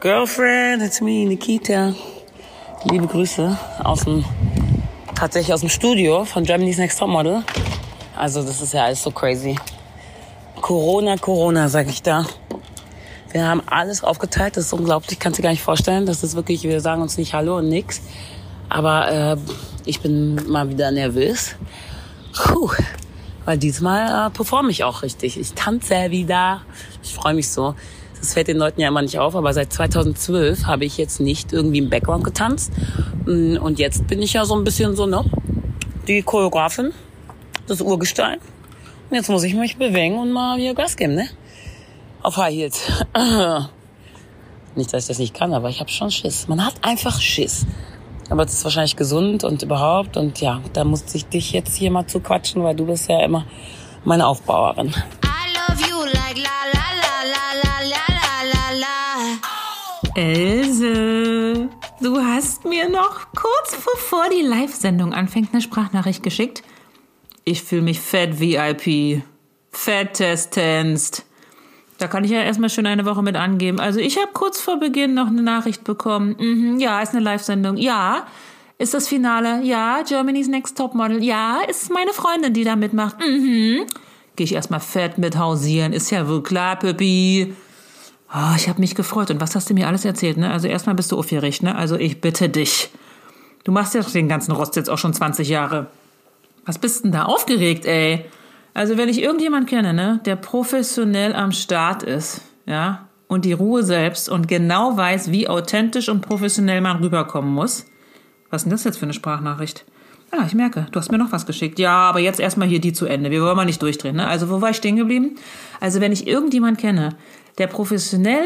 Girlfriend, it's me, Nikita. Liebe Grüße aus dem, tatsächlich aus dem Studio von Germany's Next Topmodel. Also das ist ja alles so crazy. Corona, Corona, sag ich da. Wir haben alles aufgeteilt, das ist unglaublich, kannst du dir gar nicht vorstellen. Das ist wirklich, wir sagen uns nicht Hallo und nix. Aber äh, ich bin mal wieder nervös. Puh, weil diesmal äh, performe ich auch richtig. Ich tanze wieder. Ich freue mich so. Das fällt den Leuten ja immer nicht auf, aber seit 2012 habe ich jetzt nicht irgendwie im Background getanzt. Mm, und jetzt bin ich ja so ein bisschen so, ne? Die Choreografin, das Urgestein. Und jetzt muss ich mich bewegen und mal hier Gas geben, ne? Auf High Heels. Nicht, dass ich das nicht kann, aber ich habe schon Schiss. Man hat einfach Schiss. Aber es ist wahrscheinlich gesund und überhaupt. Und ja, da musste ich dich jetzt hier mal zu quatschen, weil du bist ja immer meine Aufbauerin. Else, du hast mir noch kurz bevor die Live-Sendung anfängt eine Sprachnachricht geschickt. Ich fühle mich fett VIP. Fett testens. Da kann ich ja erstmal schön eine Woche mit angeben. Also ich habe kurz vor Beginn noch eine Nachricht bekommen. Mhm, ja, ist eine Live-Sendung. Ja, ist das Finale. Ja, Germany's Next Top Model. Ja, ist meine Freundin, die da mitmacht. Mhm. Gehe ich erstmal fett mit hausieren. Ist ja wohl klar, Pippi. Oh, ich habe mich gefreut. Und was hast du mir alles erzählt? Ne? Also erstmal bist du aufgeregt. Ne? Also ich bitte dich. Du machst ja den ganzen Rost jetzt auch schon 20 Jahre. Was bist denn da aufgeregt, ey? Also wenn ich irgendjemand kenne, ne, der professionell am Start ist, ja, und die Ruhe selbst und genau weiß, wie authentisch und professionell man rüberkommen muss. Was ist denn das jetzt für eine Sprachnachricht? Ah, ich merke, du hast mir noch was geschickt. Ja, aber jetzt erstmal hier die zu Ende. Wir wollen mal nicht durchdrehen. Ne? Also, wo war ich stehen geblieben? Also, wenn ich irgendjemand kenne, der professionell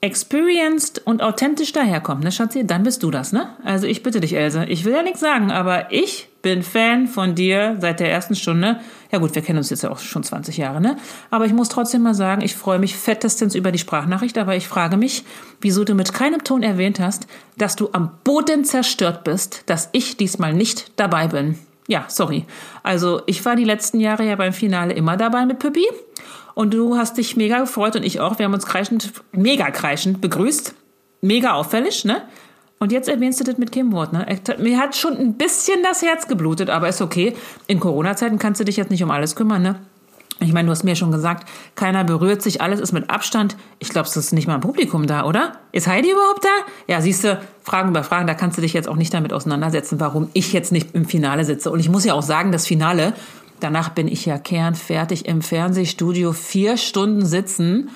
experienced und authentisch daherkommt, ne, Schatzi, dann bist du das, ne? Also ich bitte dich, Else. Ich will ja nichts sagen, aber ich bin Fan von dir seit der ersten Stunde. Ja gut, wir kennen uns jetzt ja auch schon 20 Jahre, ne? Aber ich muss trotzdem mal sagen, ich freue mich fettestens über die Sprachnachricht, aber ich frage mich, wieso du mit keinem Ton erwähnt hast, dass du am Boden zerstört bist, dass ich diesmal nicht dabei bin. Ja, sorry. Also ich war die letzten Jahre ja beim Finale immer dabei mit Pippi. Und du hast dich mega gefreut und ich auch. Wir haben uns kreischend, mega kreischend begrüßt. Mega auffällig, ne? Und jetzt erwähnst du das mit keinem Wort, ne? Mir hat schon ein bisschen das Herz geblutet, aber ist okay. In Corona-Zeiten kannst du dich jetzt nicht um alles kümmern, ne? Ich meine, du hast mir schon gesagt, keiner berührt sich, alles ist mit Abstand. Ich glaube, es ist nicht mal ein Publikum da, oder? Ist Heidi überhaupt da? Ja, siehst du, Fragen über Fragen, da kannst du dich jetzt auch nicht damit auseinandersetzen, warum ich jetzt nicht im Finale sitze. Und ich muss ja auch sagen, das Finale Danach bin ich ja kernfertig im Fernsehstudio vier Stunden sitzen.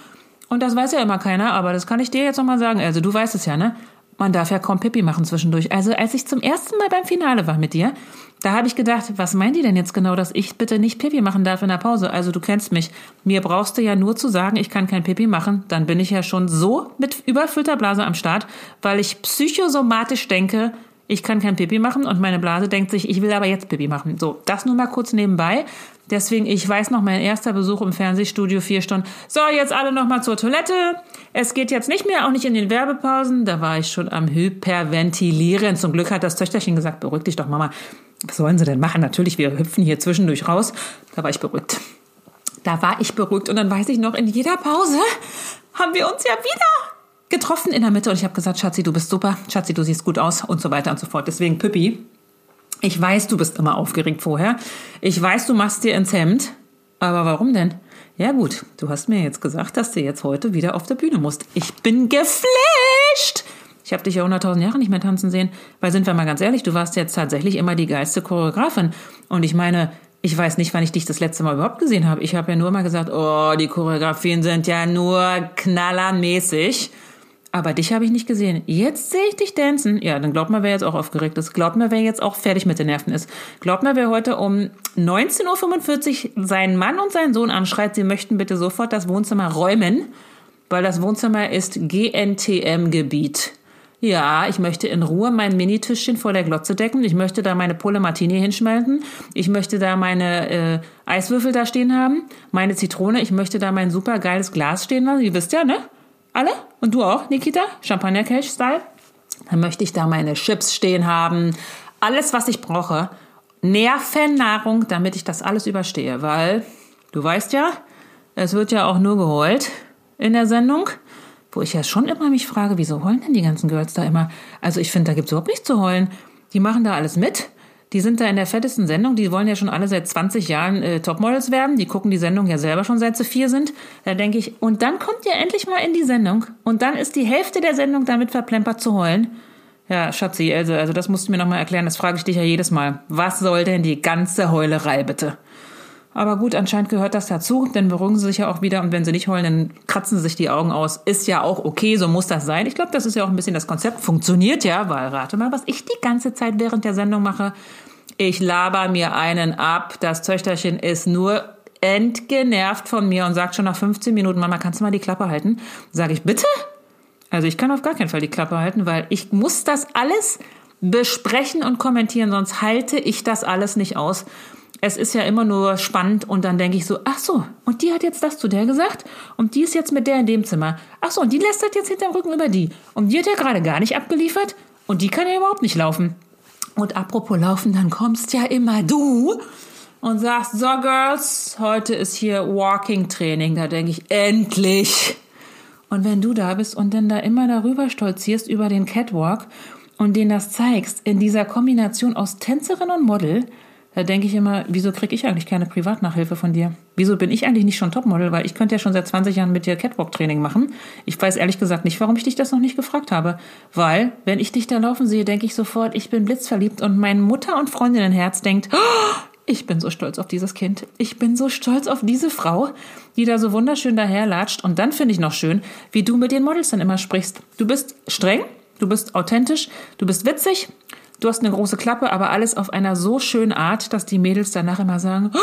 Und das weiß ja immer keiner, aber das kann ich dir jetzt nochmal sagen. Also du weißt es ja, ne? Man darf ja kaum Pippi machen zwischendurch. Also als ich zum ersten Mal beim Finale war mit dir, da habe ich gedacht, was meint die denn jetzt genau, dass ich bitte nicht Pippi machen darf in der Pause? Also du kennst mich. Mir brauchst du ja nur zu sagen, ich kann kein Pippi machen. Dann bin ich ja schon so mit überfüllter Blase am Start, weil ich psychosomatisch denke, ich kann kein Pipi machen und meine Blase denkt sich, ich will aber jetzt Pipi machen. So, das nur mal kurz nebenbei. Deswegen, ich weiß noch, mein erster Besuch im Fernsehstudio, vier Stunden. So, jetzt alle noch mal zur Toilette. Es geht jetzt nicht mehr, auch nicht in den Werbepausen. Da war ich schon am Hyperventilieren. Zum Glück hat das Töchterchen gesagt, beruhig dich doch, Mama. Was sollen sie denn machen? Natürlich, wir hüpfen hier zwischendurch raus. Da war ich beruhigt. Da war ich beruhigt. Und dann weiß ich noch, in jeder Pause haben wir uns ja wieder getroffen in der Mitte und ich habe gesagt, Schatzi, du bist super, Schatzi, du siehst gut aus und so weiter und so fort. Deswegen, Püppi, ich weiß, du bist immer aufgeregt vorher. Ich weiß, du machst dir ins Hemd. Aber warum denn? Ja gut, du hast mir jetzt gesagt, dass du jetzt heute wieder auf der Bühne musst. Ich bin geflasht! Ich habe dich ja 100.000 Jahre nicht mehr tanzen sehen. Weil sind wir mal ganz ehrlich, du warst jetzt tatsächlich immer die geilste Choreografin. Und ich meine, ich weiß nicht, wann ich dich das letzte Mal überhaupt gesehen habe. Ich habe ja nur mal gesagt, oh, die Choreografien sind ja nur knallermäßig. Aber dich habe ich nicht gesehen. Jetzt sehe ich dich tanzen. Ja, dann glaubt mal, wer jetzt auch aufgeregt ist. Glaubt mal, wer jetzt auch fertig mit den Nerven ist. Glaubt mal, wer heute um 19.45 Uhr seinen Mann und seinen Sohn anschreit, sie möchten bitte sofort das Wohnzimmer räumen, weil das Wohnzimmer ist GNTM-Gebiet. Ja, ich möchte in Ruhe mein Minitischchen vor der Glotze decken. Ich möchte da meine Pulle Martini hinschmelzen. Ich möchte da meine äh, Eiswürfel da stehen haben. Meine Zitrone. Ich möchte da mein super geiles Glas stehen lassen. Ihr wisst ja, ne? Alle? Und du auch, Nikita? Champagner-Cash-Style? Dann möchte ich da meine Chips stehen haben. Alles, was ich brauche. Nervennahrung, damit ich das alles überstehe. Weil, du weißt ja, es wird ja auch nur geheult in der Sendung. Wo ich ja schon immer mich frage, wieso heulen denn die ganzen Girls da immer? Also ich finde, da gibt's überhaupt nichts zu heulen. Die machen da alles mit. Die sind da in der fettesten Sendung. Die wollen ja schon alle seit 20 Jahren äh, Topmodels werden. Die gucken die Sendung ja selber schon seit sie vier sind. Da denke ich, und dann kommt ihr endlich mal in die Sendung. Und dann ist die Hälfte der Sendung damit verplempert zu heulen. Ja, Schatzi, also, also das musst du mir nochmal erklären. Das frage ich dich ja jedes Mal. Was soll denn die ganze Heulerei bitte? Aber gut, anscheinend gehört das dazu, denn beruhigen sie sich ja auch wieder und wenn sie nicht heulen, dann kratzen sie sich die Augen aus. Ist ja auch okay, so muss das sein. Ich glaube, das ist ja auch ein bisschen das Konzept. Funktioniert ja, weil rate mal, was ich die ganze Zeit während der Sendung mache. Ich laber mir einen ab. Das Töchterchen ist nur entgenervt von mir und sagt schon nach 15 Minuten, Mama, kannst du mal die Klappe halten? Sage ich, bitte? Also ich kann auf gar keinen Fall die Klappe halten, weil ich muss das alles besprechen und kommentieren, sonst halte ich das alles nicht aus es ist ja immer nur spannend und dann denke ich so, ach so, und die hat jetzt das zu der gesagt und die ist jetzt mit der in dem Zimmer. Ach so, und die lästert jetzt hinterm Rücken über die. Und die hat ja gerade gar nicht abgeliefert und die kann ja überhaupt nicht laufen. Und apropos laufen, dann kommst ja immer du und sagst, so Girls, heute ist hier Walking Training. Da denke ich, endlich. Und wenn du da bist und dann da immer darüber stolzierst über den Catwalk und denen das zeigst, in dieser Kombination aus Tänzerin und Model, da denke ich immer, wieso kriege ich eigentlich keine Privatnachhilfe von dir? Wieso bin ich eigentlich nicht schon Topmodel? Weil ich könnte ja schon seit 20 Jahren mit dir Catwalk-Training machen. Ich weiß ehrlich gesagt nicht, warum ich dich das noch nicht gefragt habe. Weil, wenn ich dich da laufen sehe, denke ich sofort, ich bin blitzverliebt und mein Mutter- und Freundinnenherz denkt, oh, ich bin so stolz auf dieses Kind. Ich bin so stolz auf diese Frau, die da so wunderschön daherlatscht. Und dann finde ich noch schön, wie du mit den Models dann immer sprichst. Du bist streng, du bist authentisch, du bist witzig, Du hast eine große Klappe, aber alles auf einer so schönen Art, dass die Mädels danach immer sagen, oh,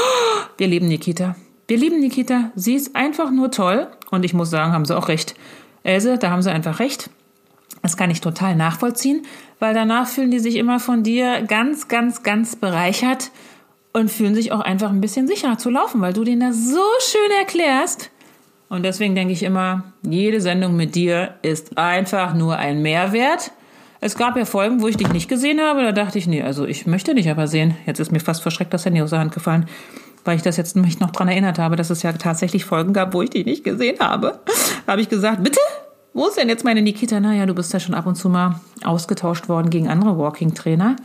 wir lieben Nikita. Wir lieben Nikita. Sie ist einfach nur toll. Und ich muss sagen, haben sie auch recht. Else, da haben sie einfach recht. Das kann ich total nachvollziehen, weil danach fühlen die sich immer von dir ganz, ganz, ganz bereichert und fühlen sich auch einfach ein bisschen sicherer zu laufen, weil du denen das so schön erklärst. Und deswegen denke ich immer, jede Sendung mit dir ist einfach nur ein Mehrwert. Es gab ja Folgen, wo ich dich nicht gesehen habe. Da dachte ich, nee, also ich möchte dich aber sehen. Jetzt ist mir fast verschreckt das Handy aus der Hand gefallen, weil ich das jetzt mich noch dran erinnert habe, dass es ja tatsächlich Folgen gab, wo ich dich nicht gesehen habe. Da habe ich gesagt, bitte? Wo ist denn jetzt meine Nikita? Naja, du bist ja schon ab und zu mal ausgetauscht worden gegen andere Walking-Trainer,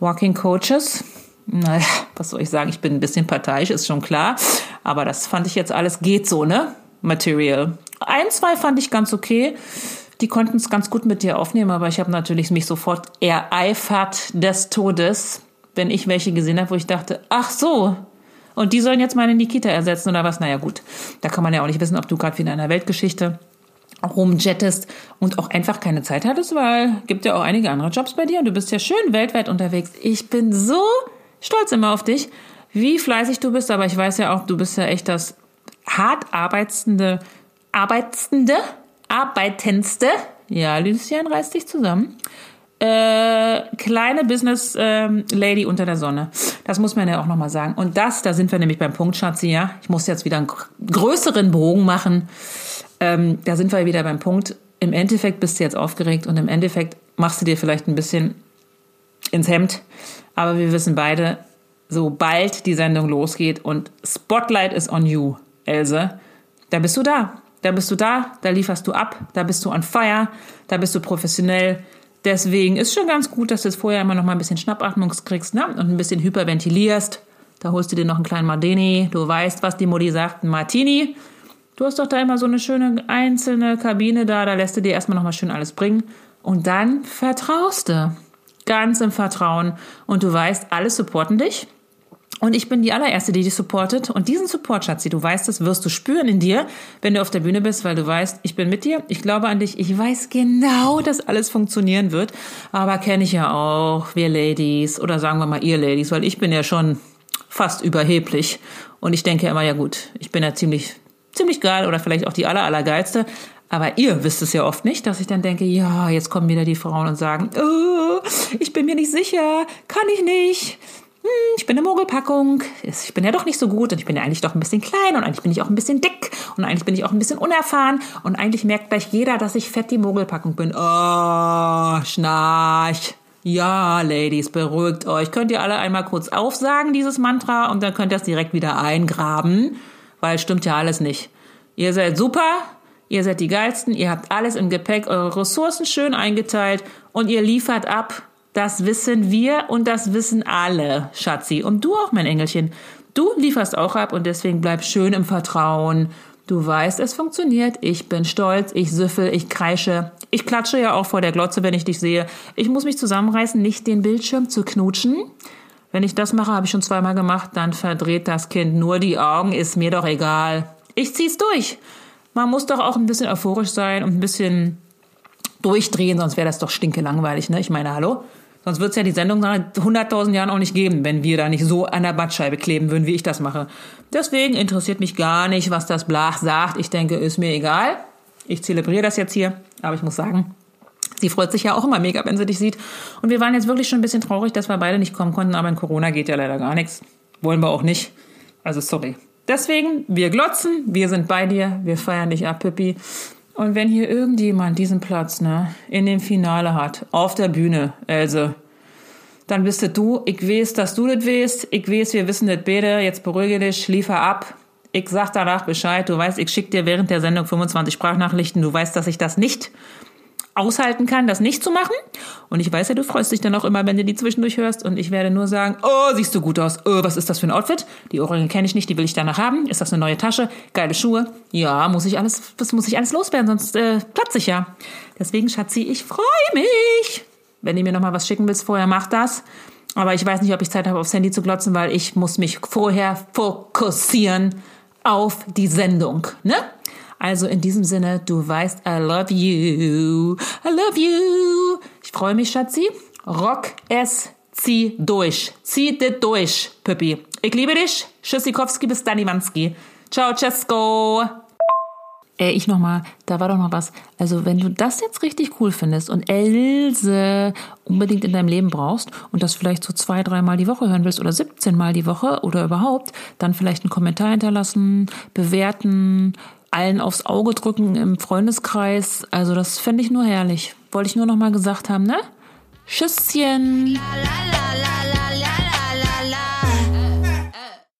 Walking-Coaches. Naja, was soll ich sagen? Ich bin ein bisschen parteiisch, ist schon klar. Aber das fand ich jetzt alles geht so, ne? Material. Ein, zwei fand ich ganz okay. Die konnten es ganz gut mit dir aufnehmen, aber ich habe natürlich mich sofort ereifert des Todes, wenn ich welche gesehen habe, wo ich dachte, ach so, und die sollen jetzt meine Nikita ersetzen oder was? Naja gut, da kann man ja auch nicht wissen, ob du gerade wieder in einer Weltgeschichte rumjettest und auch einfach keine Zeit hattest, weil gibt ja auch einige andere Jobs bei dir und du bist ja schön weltweit unterwegs. Ich bin so stolz immer auf dich, wie fleißig du bist, aber ich weiß ja auch, du bist ja echt das hart arbeitende, arbeitende arbeitendste, ja, Lucien reißt dich zusammen, äh, kleine Business ähm, Lady unter der Sonne. Das muss man ja auch nochmal sagen. Und das, da sind wir nämlich beim Punkt, Schatzi, ja. Ich muss jetzt wieder einen größeren Bogen machen. Ähm, da sind wir wieder beim Punkt. Im Endeffekt bist du jetzt aufgeregt und im Endeffekt machst du dir vielleicht ein bisschen ins Hemd. Aber wir wissen beide, sobald die Sendung losgeht und Spotlight is on you, Else, da bist du da. Da bist du da, da lieferst du ab, da bist du on fire, da bist du professionell. Deswegen ist schon ganz gut, dass du vorher immer noch mal ein bisschen Schnappatmung kriegst ne? und ein bisschen hyperventilierst. Da holst du dir noch einen kleinen Martini. Du weißt, was die Mutti sagt, ein Martini. Du hast doch da immer so eine schöne einzelne Kabine da, da lässt du dir erstmal noch mal schön alles bringen. Und dann vertraust du. Ganz im Vertrauen. Und du weißt, alle supporten dich. Und ich bin die allererste, die dich supportet. Und diesen Support, Schatzi, du weißt es, wirst du spüren in dir, wenn du auf der Bühne bist, weil du weißt, ich bin mit dir, ich glaube an dich, ich weiß genau, dass alles funktionieren wird. Aber kenne ich ja auch, wir Ladies oder sagen wir mal ihr Ladies, weil ich bin ja schon fast überheblich. Und ich denke immer, ja gut, ich bin ja ziemlich, ziemlich geil oder vielleicht auch die aller, allergeilste. Aber ihr wisst es ja oft nicht, dass ich dann denke, ja, jetzt kommen wieder die Frauen und sagen, oh, ich bin mir nicht sicher, kann ich nicht hm, ich bin eine Mogelpackung, ich bin ja doch nicht so gut und ich bin ja eigentlich doch ein bisschen klein und eigentlich bin ich auch ein bisschen dick und eigentlich bin ich auch ein bisschen unerfahren und eigentlich merkt gleich jeder, dass ich fett die Mogelpackung bin. Oh, schnarch. Ja, Ladies, beruhigt euch. Könnt ihr alle einmal kurz aufsagen, dieses Mantra, und dann könnt ihr es direkt wieder eingraben, weil stimmt ja alles nicht. Ihr seid super, Ihr seid die geilsten, ihr habt alles im Gepäck, eure Ressourcen schön eingeteilt und ihr liefert ab. Das wissen wir und das wissen alle, Schatzi. Und du auch, mein Engelchen. Du lieferst auch ab und deswegen bleib schön im Vertrauen. Du weißt, es funktioniert. Ich bin stolz, ich süffel, ich kreische. Ich klatsche ja auch vor der Glotze, wenn ich dich sehe. Ich muss mich zusammenreißen, nicht den Bildschirm zu knutschen. Wenn ich das mache, habe ich schon zweimal gemacht, dann verdreht das Kind nur die Augen, ist mir doch egal. Ich zieh's durch. Man muss doch auch ein bisschen euphorisch sein und ein bisschen durchdrehen, sonst wäre das doch stinke langweilig, ne? Ich meine, hallo? Sonst wird es ja die Sendung seit 100.000 Jahren auch nicht geben, wenn wir da nicht so an der Badscheibe kleben würden, wie ich das mache. Deswegen interessiert mich gar nicht, was das Blach sagt. Ich denke, ist mir egal. Ich zelebriere das jetzt hier, aber ich muss sagen, sie freut sich ja auch immer mega, wenn sie dich sieht. Und wir waren jetzt wirklich schon ein bisschen traurig, dass wir beide nicht kommen konnten, aber in Corona geht ja leider gar nichts. Wollen wir auch nicht. Also sorry. Deswegen, wir glotzen, wir sind bei dir, wir feiern dich ab, Pippi. Und wenn hier irgendjemand diesen Platz ne, in dem Finale hat, auf der Bühne, also, dann bist du, ich weiß, dass du das weißt, ich weiß, wir wissen das beide, jetzt beruhige dich, liefer ab. Ich sag danach Bescheid, du weißt, ich schicke dir während der Sendung 25 Sprachnachrichten, du weißt, dass ich das nicht aushalten kann, das nicht zu machen. Und ich weiß ja, du freust dich dann auch immer, wenn du die zwischendurch hörst. Und ich werde nur sagen, oh, siehst du gut aus. Oh, was ist das für ein Outfit? Die Ohrringe kenne ich nicht, die will ich danach haben. Ist das eine neue Tasche? Geile Schuhe? Ja, muss ich alles, das muss ich alles loswerden, sonst äh, platze ich ja. Deswegen, Schatzi, ich freue mich. Wenn du mir noch mal was schicken willst vorher, mach das. Aber ich weiß nicht, ob ich Zeit habe, aufs Handy zu glotzen, weil ich muss mich vorher fokussieren auf die Sendung. Ne? Also in diesem Sinne, du weißt, I love you. I love you. Ich freue mich, Schatzi. Rock es, zieh durch. Zieh das durch, Püppi. Ich liebe dich. Tschüssikowski bis Danimanski. Ciao, Cesco. Ey, ich nochmal, da war doch noch was. Also, wenn du das jetzt richtig cool findest und Else unbedingt in deinem Leben brauchst und das vielleicht so zwei, dreimal die Woche hören willst oder 17 Mal die Woche oder überhaupt, dann vielleicht einen Kommentar hinterlassen, bewerten, allen aufs Auge drücken im Freundeskreis. Also das fände ich nur herrlich. Wollte ich nur noch mal gesagt haben, ne? Tschüsschen. La, la, la.